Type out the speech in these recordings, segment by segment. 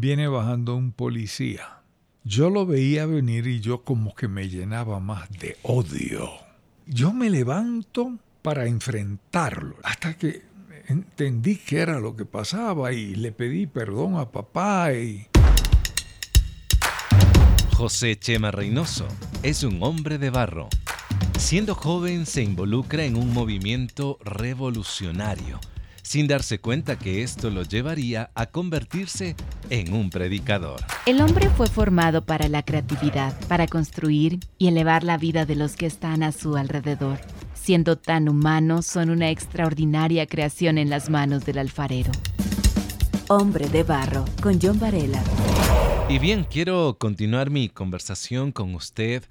viene bajando un policía. Yo lo veía venir y yo como que me llenaba más de odio. Yo me levanto para enfrentarlo, hasta que entendí qué era lo que pasaba y le pedí perdón a papá y... José Chema Reynoso es un hombre de barro. Siendo joven se involucra en un movimiento revolucionario, sin darse cuenta que esto lo llevaría a convertirse en un predicador. El hombre fue formado para la creatividad, para construir y elevar la vida de los que están a su alrededor. Siendo tan humanos, son una extraordinaria creación en las manos del alfarero. Hombre de Barro, con John Varela. Y bien, quiero continuar mi conversación con usted,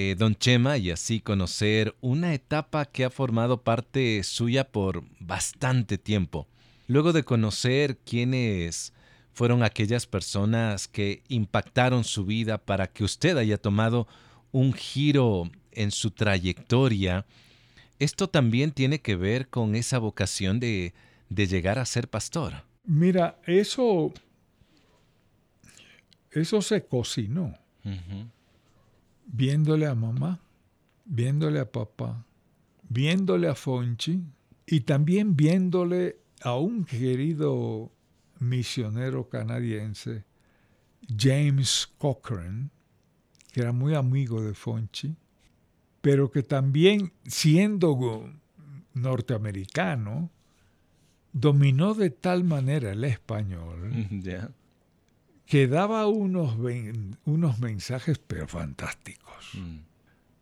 eh, don Chema, y así conocer una etapa que ha formado parte suya por bastante tiempo. Luego de conocer quiénes fueron aquellas personas que impactaron su vida para que usted haya tomado un giro en su trayectoria, esto también tiene que ver con esa vocación de, de llegar a ser pastor. Mira, eso eso se cocinó. Viéndole a mamá, viéndole a papá, viéndole a Fonchi y también viéndole a un querido misionero canadiense, James Cochrane, que era muy amigo de Fonchi, pero que también siendo norteamericano, dominó de tal manera el español que daba unos, unos mensajes pero fantásticos. Mm.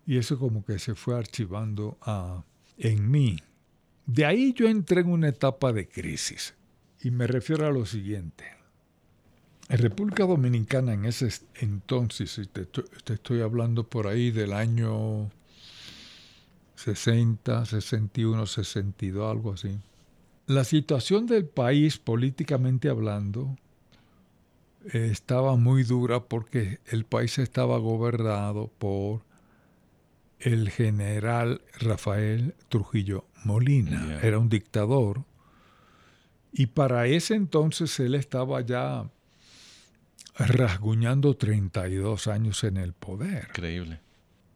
Y eso como que se fue archivando a, en mí. De ahí yo entré en una etapa de crisis. Y me refiero a lo siguiente. En República Dominicana en ese entonces, te, te estoy hablando por ahí del año 60, 61, 62, algo así. La situación del país políticamente hablando estaba muy dura porque el país estaba gobernado por el general Rafael Trujillo Molina. Era un dictador. Y para ese entonces él estaba ya rasguñando 32 años en el poder. Increíble.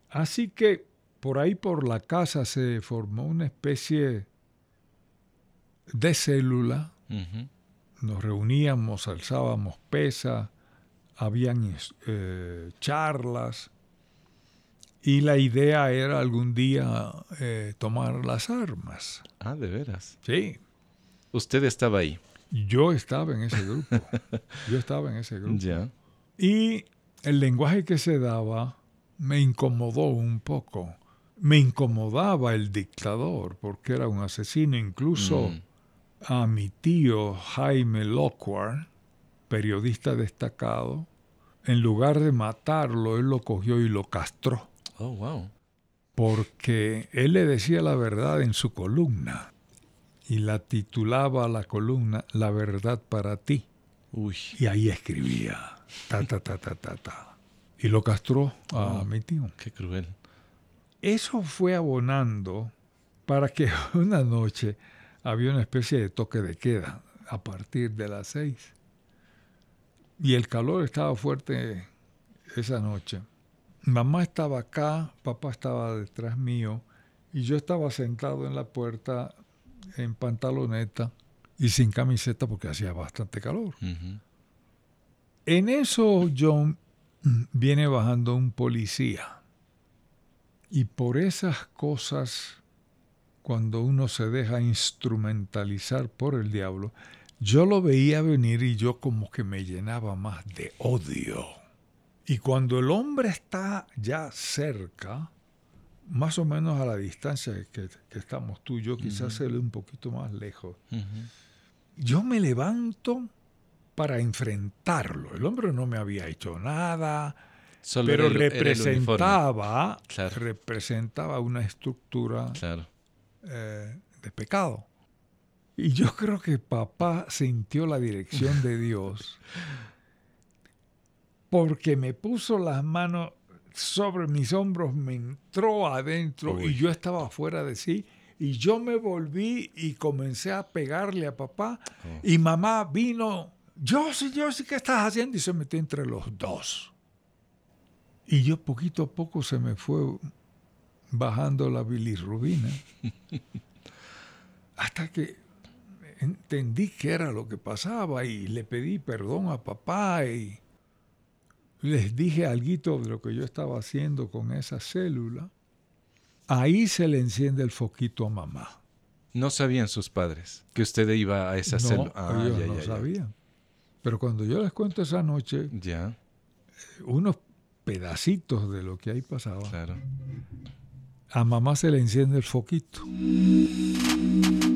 Así que por ahí por la casa se formó una especie de célula nos reuníamos, alzábamos pesa, habían eh, charlas y la idea era algún día eh, tomar las armas. Ah, de veras. Sí. Usted estaba ahí. Yo estaba en ese grupo. Yo estaba en ese grupo. Ya. Y el lenguaje que se daba me incomodó un poco. Me incomodaba el dictador porque era un asesino, incluso mm a mi tío Jaime Lockhart, periodista destacado, en lugar de matarlo, él lo cogió y lo castró. Oh, wow. Porque él le decía la verdad en su columna y la titulaba la columna La verdad para ti. Uy. Y ahí escribía ta ta ta ta ta ta. Y lo castró a mi tío. Qué cruel. Eso fue abonando para que una noche había una especie de toque de queda a partir de las seis. Y el calor estaba fuerte esa noche. Mamá estaba acá, papá estaba detrás mío y yo estaba sentado en la puerta en pantaloneta y sin camiseta porque hacía bastante calor. En eso John viene bajando un policía y por esas cosas cuando uno se deja instrumentalizar por el diablo, yo lo veía venir y yo como que me llenaba más de odio. Y cuando el hombre está ya cerca, más o menos a la distancia que, estamos tú y yo, quizás se un poquito más lejos, yo me levanto para enfrentarlo. El hombre no me había hecho nada, pero representaba, representaba una estructura claro. Eh, de pecado. Y yo creo que papá sintió la dirección de Dios porque me puso las manos sobre mis hombros, me entró adentro y yo estaba fuera de sí. Y yo me volví y comencé a pegarle a papá. Oh. Y mamá vino yo sí, yo sí, ¿qué estás haciendo? Y se metió entre los dos. Y yo poquito a poco se me fue bajando la bilirrubina. hasta que entendí qué era lo que pasaba y le pedí perdón a papá y les dije algo de lo que yo estaba haciendo con esa célula. Ahí se le enciende el foquito a mamá. No sabían sus padres que usted iba a esa célula. Ah, ellos no sabían. Pero cuando yo les cuento esa noche, ya. unos pedacitos de lo que ahí pasaba, claro. A mamá se le enciende el foquito.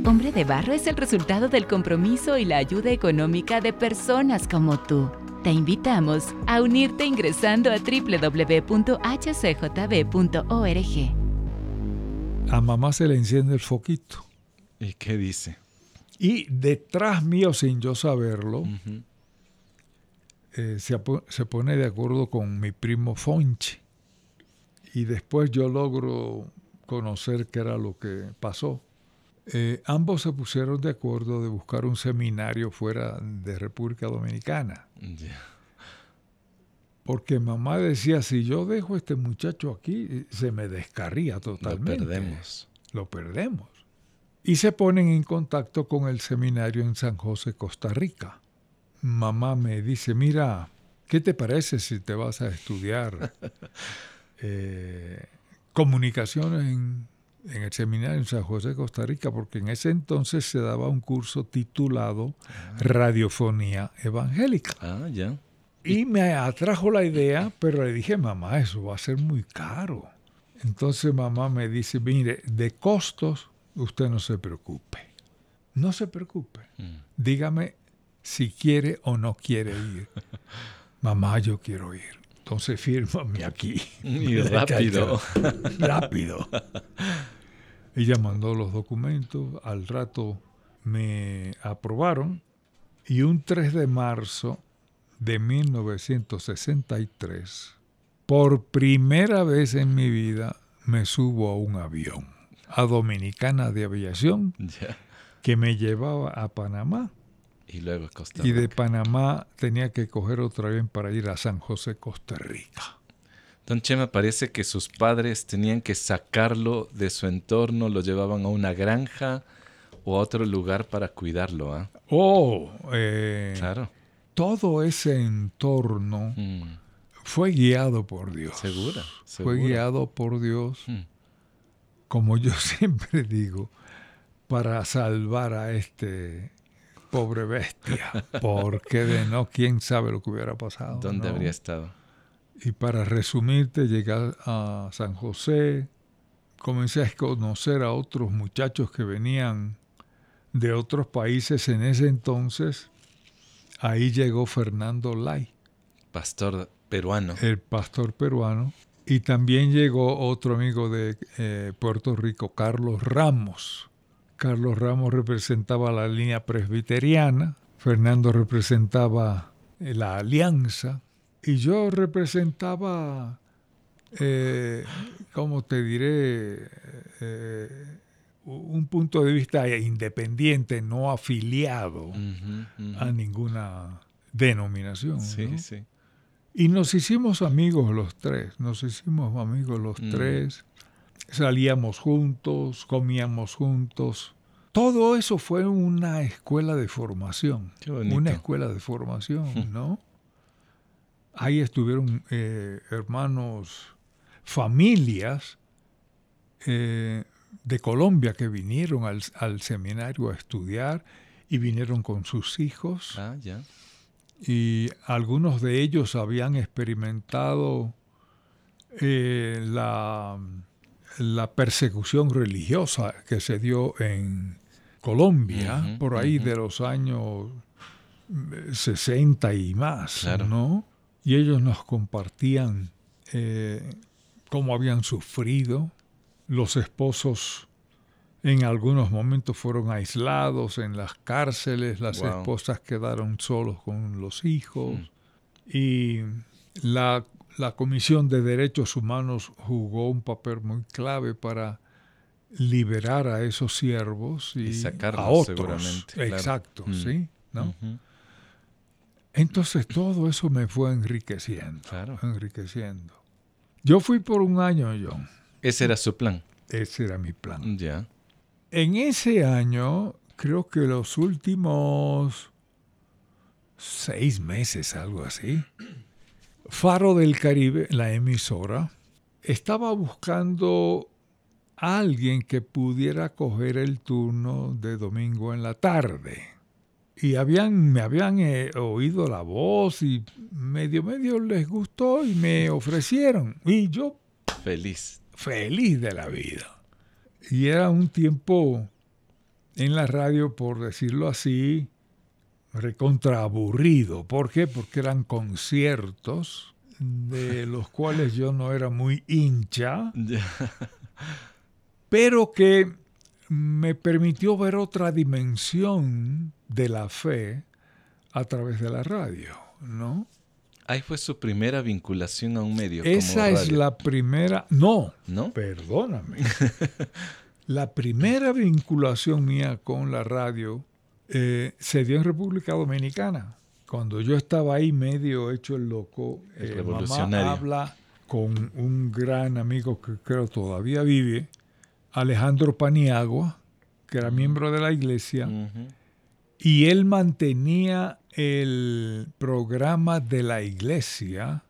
Hombre de Barro es el resultado del compromiso y la ayuda económica de personas como tú. Te invitamos a unirte ingresando a www.hcjb.org. A mamá se le enciende el foquito. ¿Y qué dice? Y detrás mío, sin yo saberlo, eh, se, se, pone de acuerdo con mi primo Fonchi. Y después yo logro conocer qué era lo que pasó. Eh, ambos se pusieron de acuerdo de buscar un seminario fuera de República Dominicana. Porque mamá decía, si yo dejo a este muchacho aquí, se me descarría totalmente. Lo perdemos. Lo perdemos. Y se ponen en contacto con el seminario en San José, Costa Rica mamá me dice, mira, ¿qué te parece si te vas a estudiar eh, comunicaciones en, el seminario en San José, Costa Rica? Porque en ese entonces se daba un curso titulado ah. Radiofonía Evangélica. Ah, ya. Y me atrajo la idea, pero le dije, mamá, eso va a ser muy caro. Entonces mamá me dice, mire, de costos usted no se preocupe. No se preocupe. Mm. Dígame si quiere o no quiere ir. Mamá, yo quiero ir. Entonces fírmame aquí. Y rápido. rápido. Ella mandó los documentos, al rato me aprobaron y un 3 de marzo de 1963, por primera vez en mi vida, me subo a un avión, a Dominicana de Aviación, que me llevaba a Panamá y luego Costa Rica. Y de Panamá tenía que coger otro avión para ir a San José, Costa Rica. Don Chema, parece que sus padres tenían que sacarlo de su entorno, lo llevaban a una granja o a otro lugar para cuidarlo. ¿ah? Oh, eh, claro. Todo ese entorno mm. fue guiado por Dios. Segura. Fue guiado por Dios, mm. como yo siempre digo, para salvar a este Pobre bestia. Porque de no, quién sabe lo que hubiera pasado. ¿Dónde habría estado? Y para resumirte, llegué a San José, comencé a conocer a otros muchachos que venían de otros países en ese entonces. Ahí llegó Fernando Lai. Pastor peruano. El pastor peruano. Y también llegó otro amigo de eh, Puerto Rico, Carlos Ramos. Carlos Ramos representaba la línea presbiteriana, Fernando representaba eh, la alianza y yo representaba, eh, ¿cómo te diré? Eh, un punto de vista independiente, no afiliado a ninguna denominación. Sí, sí. Y nos hicimos amigos los tres, nos hicimos amigos los mm. tres salíamos juntos, comíamos juntos. Todo eso fue una escuela de formación. una escuela de formación, ¿no? Ahí estuvieron eh, hermanos, familias eh, de Colombia que vinieron al, seminario a estudiar y vinieron con sus hijos. Ah, ya. Y algunos de ellos habían experimentado eh, la la persecución religiosa que se dio en Colombia, por ahí de los años 60 y más, ¿no? Y ellos nos compartían eh, cómo habían sufrido. Los esposos en algunos momentos fueron aislados en las cárceles, las esposas quedaron solos con los hijos. Mm. Y la la Comisión de Derechos Humanos jugó un papel muy clave para liberar a esos siervos y, sacarlos a otros. seguramente. Exacto, mm. sí, ¿no? Entonces todo eso me fue enriqueciendo, Claro. enriqueciendo. Yo fui por un año, John. Ese era su plan. Ese era mi plan. Ya. En ese año, creo que los últimos seis meses, algo así, Faro del Caribe, la emisora, estaba buscando a alguien que pudiera coger el turno de domingo en la tarde. Y habían, me habían eh, oído la voz y medio medio les gustó y me ofrecieron. Y yo Feliz. feliz de la vida. Y era un tiempo en la radio, por decirlo así, recontra aburrido. ¿Por qué? Porque eran conciertos de los cuales yo no era muy hincha, pero que me permitió ver otra dimensión de la fe a través de la radio, ¿no? Ahí fue su primera vinculación a un medio. como Esa es la primera, no, ¿No? Perdóname. la primera vinculación mía con la radio eh, se dio en República Dominicana. Cuando yo estaba ahí medio hecho el loco, El eh, mamá habla con un gran amigo que creo todavía vive, Alejandro Paniagua, que era miembro de la iglesia, y él mantenía el programa de la iglesia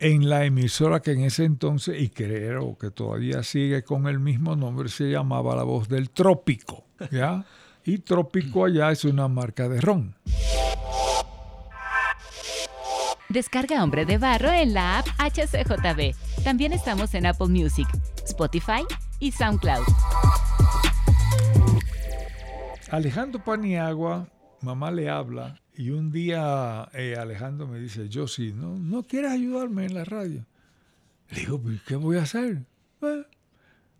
en la emisora que en ese entonces, y creo que todavía sigue con el mismo nombre, se llamaba La Voz del Trópico. ¿ya? Y Trópico allá es una marca de ron. Descarga Hombre de Barro en la app HCJB. También estamos en Apple Music, Spotify y SoundCloud. Alejandro Paniagua, mamá le habla, y un día eh, Alejandro me dice, yo sí, ¿no, ¿no quieres ayudarme en la radio? Le digo, "Pues, ¿qué voy a hacer? "Eh,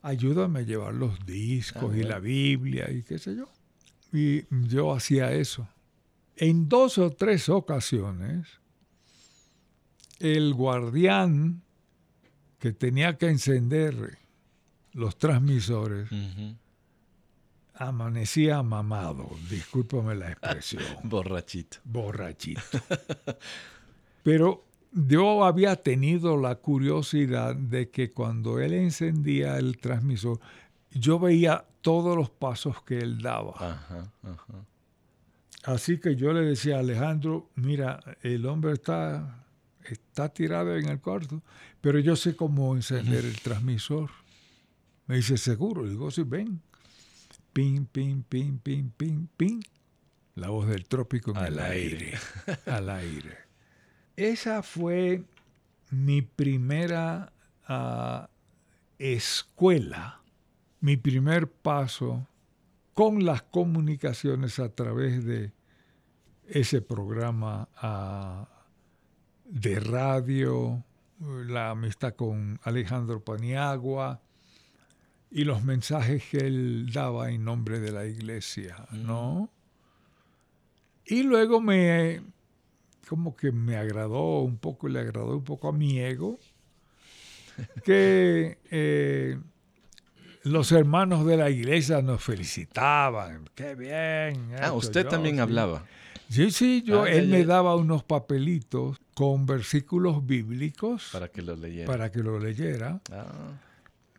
ayúdame a llevar los discos Ah, y la Biblia y qué sé yo. Y yo hacía eso. En dos o tres ocasiones, el guardián que tenía que encender los transmisores amanecía mamado, discúlpame la expresión, Borrachito. borrachito. Pero yo había tenido la curiosidad de que cuando él encendía el transmisor, yo veía todos los pasos que él daba. Ajá, ajá. Así que yo le decía a Alejandro, mira, el hombre está, está tirado en el cuarto, pero yo sé cómo encender el transmisor. Me dice, seguro. Le digo, sí, ven. Pin, pin, pin, pin, pin, pin. La voz del trópico en Al el aire. aire. al aire. Esa fue mi primera ah, escuela, mi primer paso con las comunicaciones a través de ese programa de radio, la amistad con Alejandro Paniagua y los mensajes que él daba en nombre de la iglesia, ¿no? Y luego me, como que me agradó un poco, le agradó un poco a mi ego, que eh, los hermanos de la iglesia nos felicitaban. ¡Qué bien! Ah, usted yo, también sí". hablaba. Sí, sí, yo, Ah, él me daba unos papelitos con versículos bíblicos Para que lo leyera. para que lo leyera, Ah,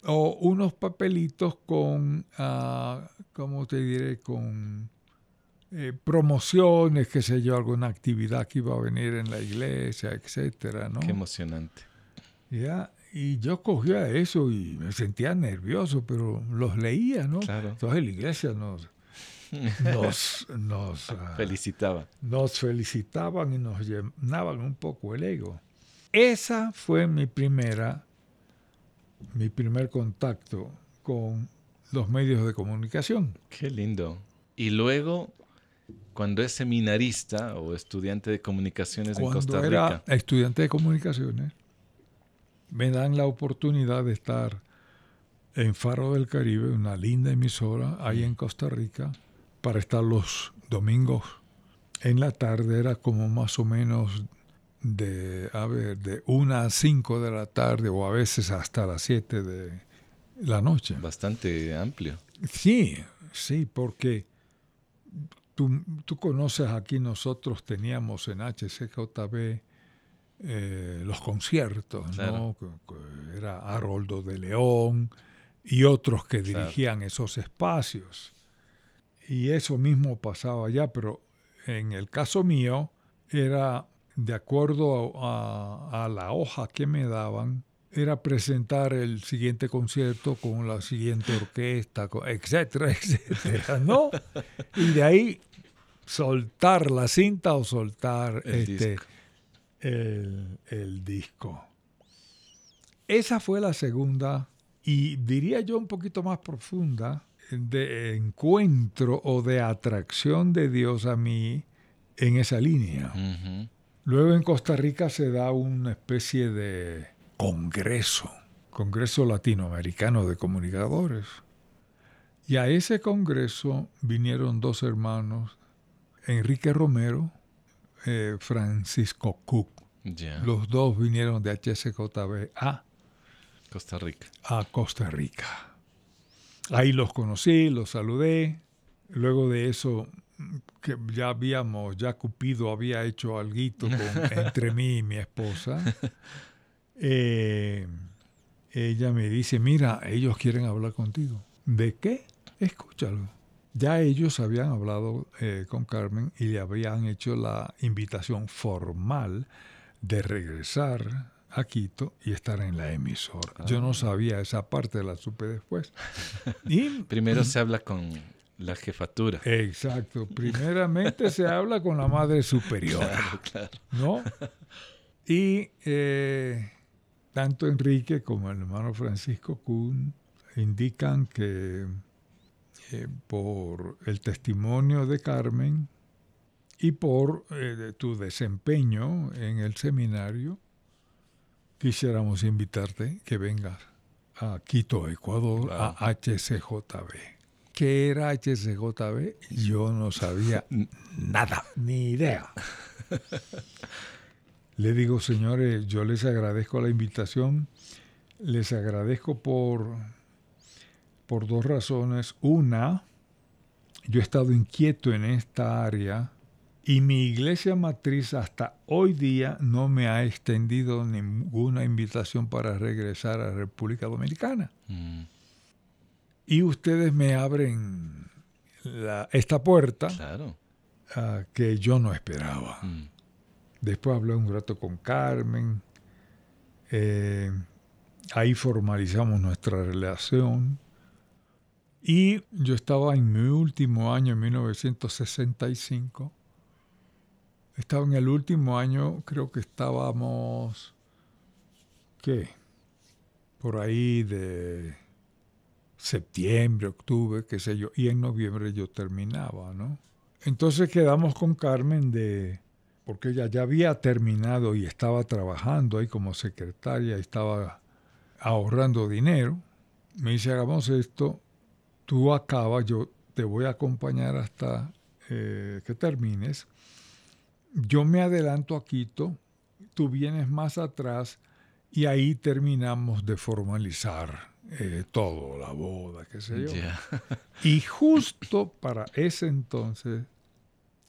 o unos papelitos con, ah, ¿cómo te diré? Con eh, promociones, qué sé yo, alguna actividad que iba a venir en la iglesia, etcétera, ¿no? Qué emocionante. Ya, Y yo cogía eso y me sentía nervioso, pero los leía, ¿no? Claro. Entonces la iglesia nos, nos, nos, ah, Felicitaba. nos felicitaban y nos llenaban un poco el ego. Esa fue mi primera, mi primer contacto con los medios de comunicación. Qué lindo. Y luego, cuando es seminarista o estudiante de comunicaciones en Costa era Rica, estudiante de comunicaciones, me dan la oportunidad de estar en Faro del Caribe, una linda emisora ahí en Costa Rica, para estar los domingos en la tarde, era como más o menos de, a ver, de una a cinco de la tarde o a veces hasta las siete de la noche. bastante amplio. Sí, sí, porque tú, tú conoces aquí nosotros teníamos en HCJB eh, los conciertos, Claro. ¿no? Era Haroldo de León y otros que Claro. dirigían esos espacios. Y eso mismo pasaba allá, pero en el caso mío era de acuerdo a, a la hoja que me daban, era presentar el siguiente concierto con la siguiente orquesta, etcétera, etcétera, ¿no? Y de ahí soltar la cinta o soltar El este, disco. El, el disco. Esa fue la segunda y diría yo un poquito más profunda de encuentro o de atracción de Dios a mí en esa línea. Luego en Costa Rica se da una especie de congreso, Congreso Latinoamericano de Comunicadores. Y a ese congreso vinieron dos hermanos, Enrique Romero, eh, Francisco Cook. Los dos vinieron de HSJB a, Costa Rica. a Costa Rica. Ahí los conocí, los saludé. Luego de eso, que ya habíamos, ya Cupido había hecho algo entre mí y mi esposa. Eh, ella me dice, mira, ellos quieren hablar contigo. ¿De qué? Escúchalo. Ya ellos habían hablado eh, con Carmen y le habían hecho la invitación formal de regresar a Quito y estar en la emisora. Yo no sabía esa parte, la supe después. Y Primero se habla con la jefatura. Exacto. Primeramente se habla con la madre superiora, Claro, claro. ¿no? Y eh, tanto Enrique como el hermano Francisco Kuhn indican que eh, por el testimonio de Carmen y por eh, de tu desempeño en el seminario, quisiéramos invitarte que vengas a Quito, Ecuador, a HCJB. ¿Qué era HCJB? Yo no sabía nada, ni idea. Le digo, señores, yo les agradezco la invitación, les agradezco por, por dos razones. Una, yo he estado inquieto en esta área y mi iglesia matriz hasta hoy día no me ha extendido ninguna invitación para regresar a República Dominicana. Mm, Y ustedes me abren la- esta puerta claro. ah, que yo no esperaba. Mm, Después hablé un rato con Carmen. eh, ahí formalizamos nuestra relación. Y yo estaba en mi último año, en 1965. Estaba en el último año, creo que estábamos, ¿qué? Por ahí de septiembre, octubre, qué sé yo. Y en noviembre yo terminaba, ¿no? Entonces quedamos con Carmen de, porque ella ya había terminado y estaba trabajando ahí como secretaria, estaba ahorrando dinero. Me dice, hagamos esto, tú acabas, yo te voy a acompañar hasta eh, que termines. Yo me adelanto a Quito, tú vienes más atrás y ahí terminamos de formalizar eh, todo, la boda, qué sé yo. ya. Y justo para ese entonces,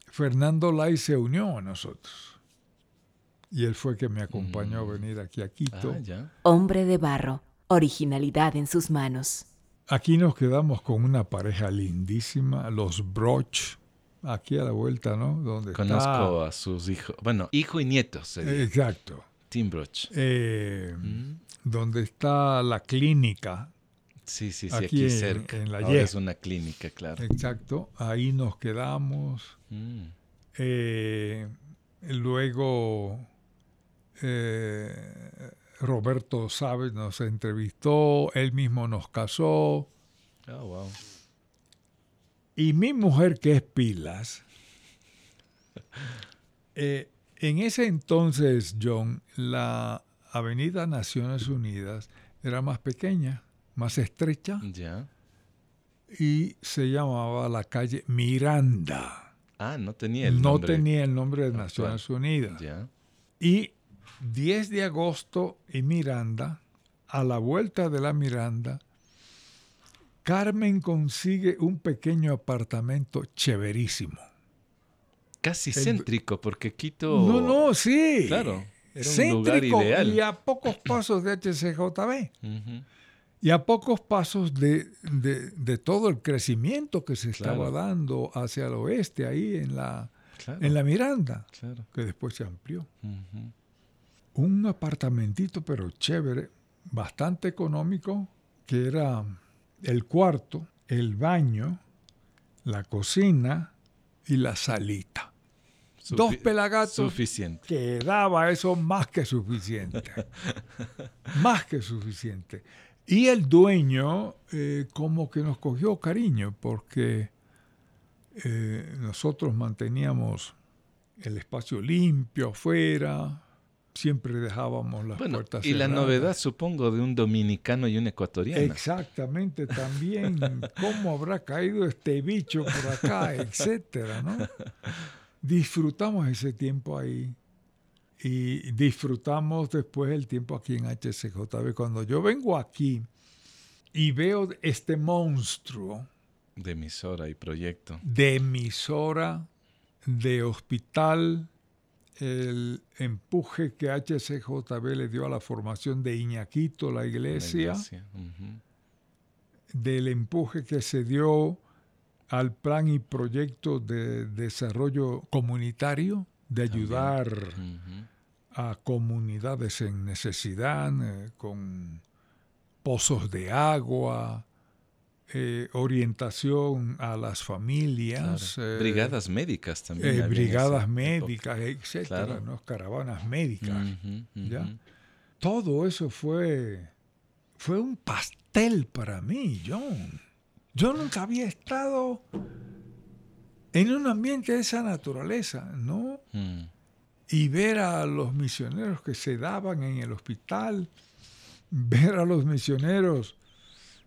Fernando Lai se unió a nosotros. Y él fue que me acompañó a Mm. venir aquí a Quito. Ah. Hombre de barro, originalidad en sus manos. Aquí nos quedamos con una pareja lindísima, los Broch, aquí a la vuelta, ¿no? Donde Conozco a sus hijos. Bueno, hijo y nietos. Exacto. Tim Broch. Eh, Mm, Donde está la clínica. Sí, sí, sí, Aquí aquí, en- cerca. en la Ahora es una clínica, claro. Exacto. Ahí nos quedamos. Mm, Eh, luego eh, Roberto Sabes nos entrevistó, él mismo nos casó. Oh, wow. Y mi mujer, que es Pilas, eh, en ese entonces, John, la Avenida Naciones Unidas era más pequeña, más estrecha, Ya. y se llamaba la calle Miranda. Ah, no tenía el no nombre. tenía el nombre de actual. Naciones Unidas. Ya. Y 10 de agosto y Miranda, a la vuelta de la Miranda, Carmen consigue un pequeño apartamento chéverísimo. casi céntrico, porque Quito... No, no, sí. Claro, era un lugar Céntrico ideal. y a pocos pasos de HCJB. Ujú, Y a pocos pasos de, de- de todo el crecimiento que se estaba Claro. dando hacia el oeste, ahí en la, claro, en la Miranda, claro. que después se amplió. Ujú, Un apartamentito, pero chévere, bastante económico, que era el cuarto, el baño, la cocina y la salita. Dos pelagatos Suficiente. quedaba eso más que suficiente. más que suficiente. Y el dueño eh, como que nos cogió cariño porque eh, nosotros manteníamos el espacio limpio afuera, siempre dejábamos las Bueno, puertas y la cerradas. novedad, supongo, de un dominicano y un ecuatoriano. Exactamente, también cómo habrá caído este bicho por acá, etcétera, ¿no? Disfrutamos ese tiempo ahí y disfrutamos después el tiempo aquí en HCJB. Cuando yo vengo aquí y veo este monstruo De emisora y proyecto. de emisora, de hospital, el empuje que HCJB le dio a la formación de Iñaquito, la la iglesia, del empuje que se dio al plan y proyecto de desarrollo comunitario, de ayudar a comunidades en necesidad, eh, con pozos de agua, eh, orientación a las familias, Claro. eh, Brigadas médicas también. eh, brigadas médicas, etcétera, Claro. ¿no? caravanas médicas. época. ¿ya? Todo eso fue, fue un pastel para mí, John. Yo nunca había estado en un ambiente de esa naturaleza, ¿no? Mm, Y ver a los misioneros que se daban en el hospital, ver a los misioneros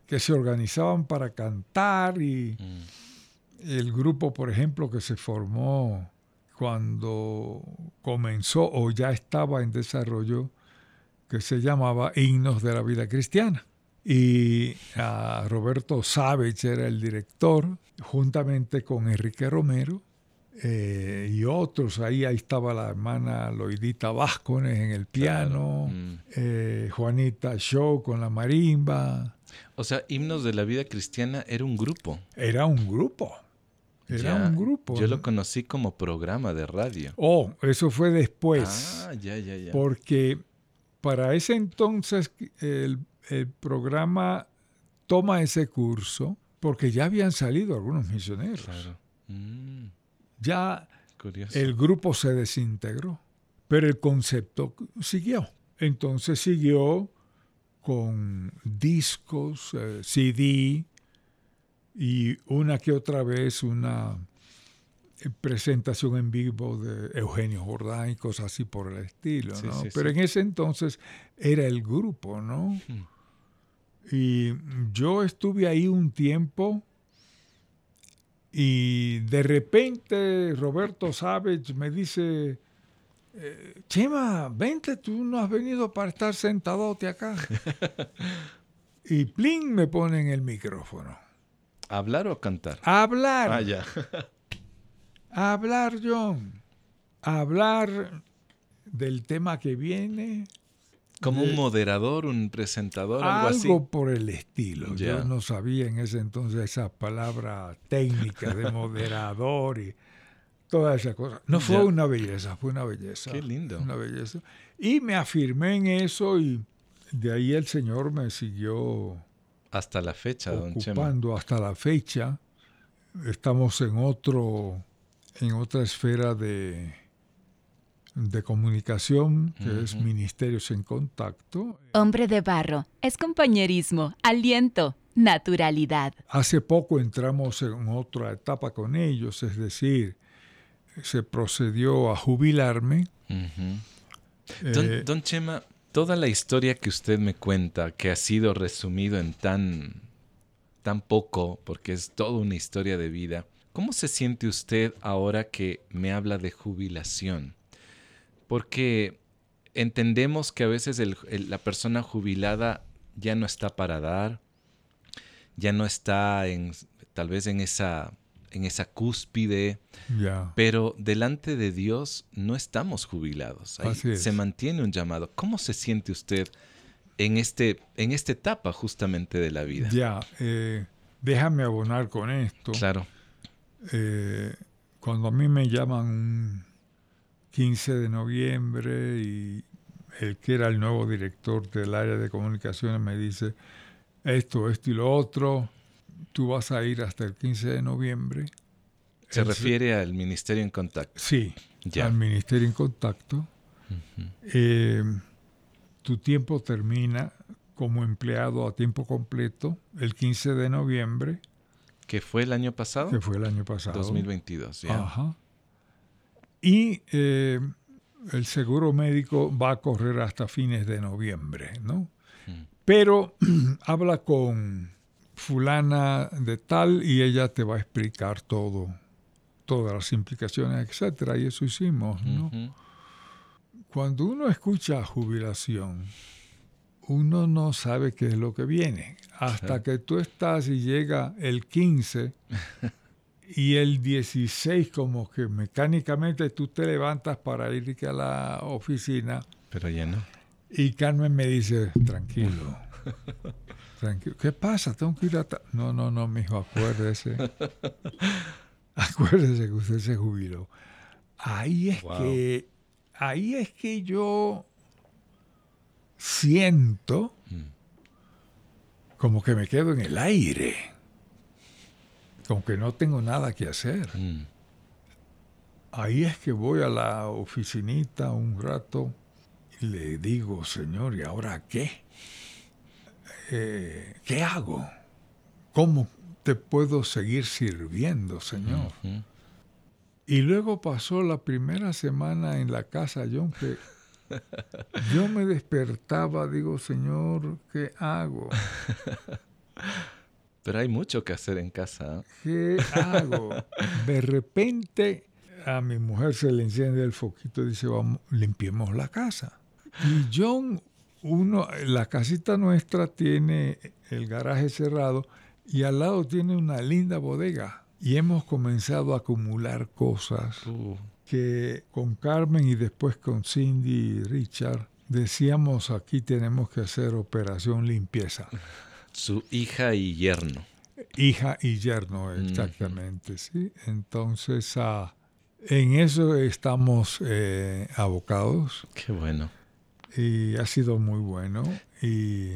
que se organizaban para cantar y mm. el grupo, por ejemplo, que se formó cuando comenzó o ya estaba en desarrollo, que se llamaba Himnos de la Vida Cristiana. Y a Roberto Savage era el director, juntamente con Enrique Romero eh, y otros. Ahí, ahí estaba la hermana Loidita Vázquez en el piano, Mm. eh, Juanita Show con la marimba. O sea, Himnos de la Vida Cristiana era un grupo. Era un grupo. Era Ya, un grupo. Yo ¿no? lo conocí como programa de radio. Oh, eso fue después. ah, ya, ya, ya. Porque para ese entonces el, el programa toma ese curso porque ya habían salido algunos misioneros. Claro. Mm, Ya curioso. el grupo se desintegró, pero el concepto siguió. Entonces siguió con discos, eh, CD y una que otra vez una eh, presentación en vivo de Eugenio Jordán y cosas así por el estilo, ¿no? sí, Pero sí. en ese entonces era el grupo, ¿no? Mm. Y yo estuve ahí un tiempo y de repente Roberto Savage me dice, eh, Chema, vente, tú no has venido para estar sentadote acá. y plin me pone en el micrófono. ¿Hablar o cantar? Hablar, Ah, ya. hablar, John. Hablar del tema que viene, Como un moderador, un presentador, algo, así. Algo por el estilo. Yo no sabía en ese entonces esa palabra técnica de moderador y toda esa cosa. No fue una belleza, fue una belleza. Qué lindo. Una belleza. Y me afirmé en eso y de ahí el Señor me siguió Hasta la fecha, don Chema. ocupando hasta la fecha. Estamos en otro, en otra esfera de, de comunicación, que es. Ministerios en Contacto. Hombre de barro es compañerismo, aliento, naturalidad. Hace poco entramos en otra etapa con ellos, es decir, se procedió a jubilarme. Ujú. Don, Eh, don Chema, toda la historia que usted me cuenta, que ha sido resumido en tan, tan poco, porque es toda una historia de vida, ¿cómo se siente usted ahora que me habla de jubilación? Porque entendemos que a veces el- el- la persona jubilada ya no está para dar, ya no está en, tal vez en esa en esa cúspide, Ya. pero delante de Dios no estamos jubilados. Ahí Así es. se mantiene un llamado. ¿Cómo se siente usted en, este, en esta etapa justamente de la vida? Ya. eh, déjame abonar con esto. Claro. Eh, cuando a mí me llaman un 15 de noviembre y el que era el nuevo director del área de comunicaciones me dice esto, esto y lo otro, tú vas a ir hasta el 15 de noviembre. Se El- refiere al ministerio en contacto. Sí, Ya. al Ministerio en Contacto. Eh, tu tiempo termina como empleado a tiempo completo el 15 de noviembre, ¿Qué fue el año pasado? que fue el año pasado. 2022. ya. Ajá. Y eh, el seguro médico va a correr hasta fines de noviembre, ¿no? Mm. Pero habla con fulana de tal y ella te va a explicar todo, todas las implicaciones, etcétera, y eso hicimos, ¿no? Ujú. Cuando uno escucha jubilación, uno no sabe qué es lo que viene. Hasta que tú estás y llega el 15 y el 16 como que mecánicamente tú te levantas para ir a la oficina Pero ya no. y Carmen me dice, tranquilo, tranquilo. ¿Qué pasa? Tengo que ir a... ta-". No, no, no, mijo, acuérdese. acuérdese que usted se jubiló. Ahí es Wow. que, ahí es que yo siento Mm. como que me quedo en el aire. Como que no tengo nada que hacer. Mm. Ahí es que voy a la oficinita un rato y le digo, señor, ¿y ahora qué? Eh, ¿Qué hago? ¿Cómo te puedo seguir sirviendo, señor? Y luego pasó la primera semana en la casa, John, que yo me despertaba, digo, señor, ¿qué hago? Pero hay mucho que hacer en casa. ¿eh? ¿Qué hago? De repente a mi mujer se le enciende el foquito y dice, vamos, limpiemos la casa. Y John, uno, la casita nuestra tiene el garaje cerrado y al lado tiene una linda bodega. Y hemos comenzado a acumular cosas Uh, que con Carmen y después con Cindy y Richard decíamos aquí tenemos que hacer operación limpieza. Su hija y yerno. Hija y yerno, exactamente, sí. Entonces, ah, en eso estamos eh, abocados Qué bueno. y ha sido muy bueno y,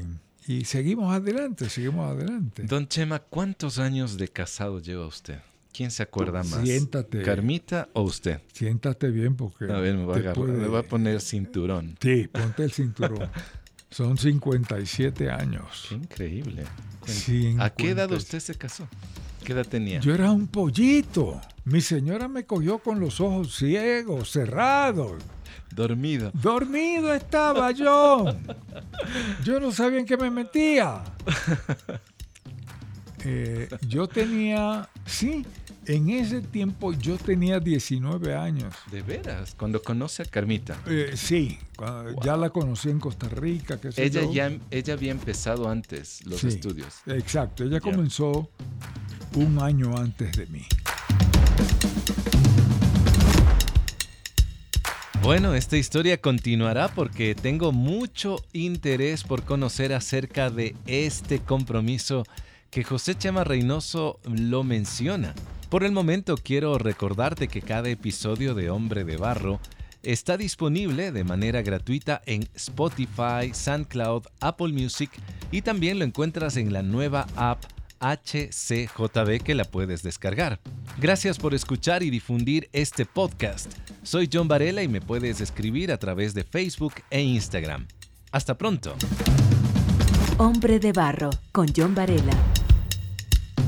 y seguimos adelante, seguimos adelante. Don Chema, ¿cuántos años de casado lleva usted? ¿Quién se acuerda más? Siéntate. ¿Carmita o usted? Siéntate bien porque A ver, me voy a, te agarrar, puede- me voy a poner cinturón. Sí, ponte el cinturón. Son 57 años. Qué increíble. ¿A qué edad 50. usted se casó? ¿Qué edad tenía? Yo era un pollito. Mi señora me cogió con los ojos ciegos, cerrados. Dormido. Dormido estaba yo. Yo no sabía en qué me metía. Eh, yo tenía, sí, en ese tiempo yo tenía 19 años. ¿De veras? Cuando conoce a Carmita. Eh, sí, ya la conocí en Costa Rica. Ella yo. ya ella había empezado antes los Sí. estudios. Exacto, ella comenzó un año antes de mí. Bueno, esta historia continuará porque tengo mucho interés por conocer acerca de este compromiso que José Chema Reynoso lo menciona. Por el momento quiero recordarte que cada episodio de Hombre de Barro está disponible de manera gratuita en Spotify, SoundCloud, Apple Music y también lo encuentras en la nueva app HCJB que la puedes descargar. Gracias por escuchar y difundir este podcast. Soy John Varela y me puedes escribir a través de Facebook e Instagram. Hasta pronto. Hombre de Barro con John Varela.